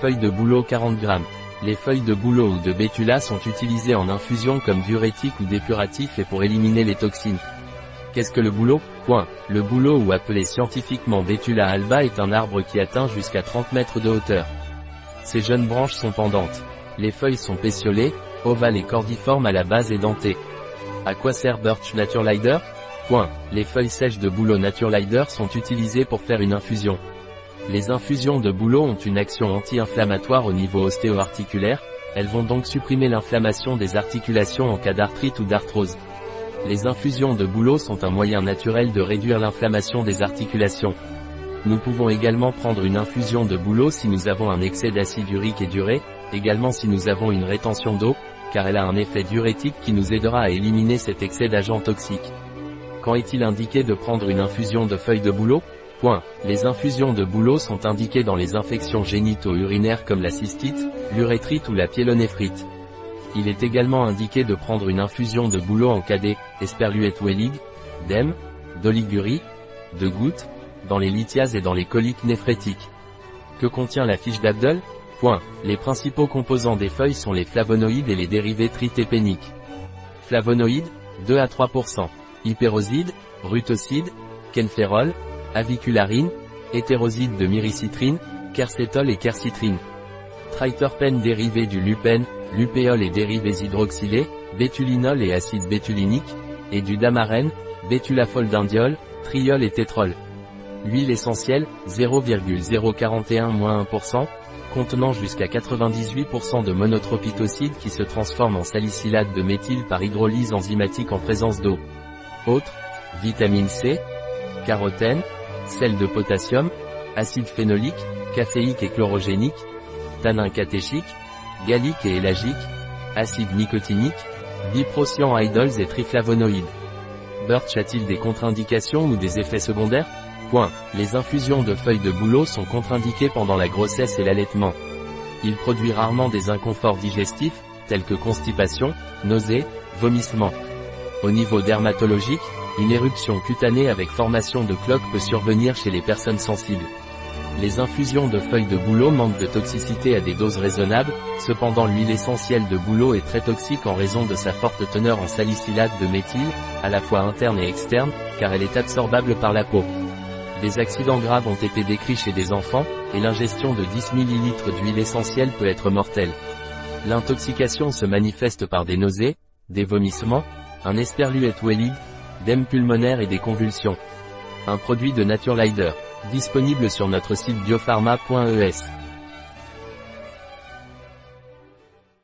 Feuilles de bouleau 40 g. Les feuilles de bouleau ou de bétula sont utilisées en infusion comme diurétique ou dépuratif et pour éliminer les toxines. Qu'est-ce que le bouleau? Point. Le bouleau ou appelé scientifiquement Bétula alba est un arbre qui atteint jusqu'à 30 mètres de hauteur. Ses jeunes branches sont pendantes. Les feuilles sont pétiolées, ovales et cordiformes à la base et dentées. À quoi sert Birch Naturelider? Point. Les feuilles sèches de bouleau Naturelider sont utilisées pour faire une infusion. Les infusions de bouleau ont une action anti-inflammatoire au niveau ostéo-articulaire, elles vont donc supprimer l'inflammation des articulations en cas d'arthrite ou d'arthrose. Les infusions de bouleau sont un moyen naturel de réduire l'inflammation des articulations. Nous pouvons également prendre une infusion de bouleau si nous avons un excès d'acide urique et d'urée, également si nous avons une rétention d'eau, car elle a un effet diurétique qui nous aidera à éliminer cet excès d'agents toxiques. Quand est-il indiqué de prendre une infusion de feuilles de bouleau? Point. Les infusions de bouleau sont indiquées dans les infections génito-urinaires comme la cystite, l'urétrite ou la pyélonéphrite. Il est également indiqué de prendre une infusion de bouleau en cadet, esperluette wellig, d'em, d'oligurie, de gouttes, dans les lithiases et dans les coliques néphrétiques. Que contient la fiche d'Abdel? Point. Les principaux composants des feuilles sont les flavonoïdes et les dérivés tritépéniques. Flavonoïdes, 2 à 3%. Hyperosides, rutosides, kenférol, avicularine, hétérosides de myricitrine, quercétol et quercitrine. Triterpènes dérivés du lupène, lupéol et dérivés hydroxylés, bétulinol et acide bétulinique, et du damarène, bétulafoldindiol, triol et tétrol. Huile essentielle, 0,041-1%, contenant jusqu'à 98% de monotropitocides qui se transforment en salicylate de méthyle par hydrolyse enzymatique en présence d'eau. Autres, vitamine C, carotène, sel de potassium, acide phénolique, caféique et chlorogénique, tanin catéchique, gallique et élagique, acide nicotinique, idols et triflavonoïdes. Birch a-t-il des contre-indications ou des effets secondaires? Point. Les infusions de feuilles de bouleau sont contre-indiquées pendant la grossesse et l'allaitement. Il produit rarement des inconforts digestifs, tels que constipation, nausées, vomissements. Au niveau dermatologique, une éruption cutanée avec formation de cloques peut survenir chez les personnes sensibles. Les infusions de feuilles de bouleau manquent de toxicité à des doses raisonnables, cependant l'huile essentielle de bouleau est très toxique en raison de sa forte teneur en salicylate de méthyle, à la fois interne et externe, car elle est absorbable par la peau. Des accidents graves ont été décrits chez des enfants, et l'ingestion de 10 ml d'huile essentielle peut être mortelle. L'intoxication se manifeste par des nausées, des vomissements, un esperluette wellig, d'ème pulmonaire et des convulsions. Un produit de Naturelider. Disponible sur notre site biopharma.es.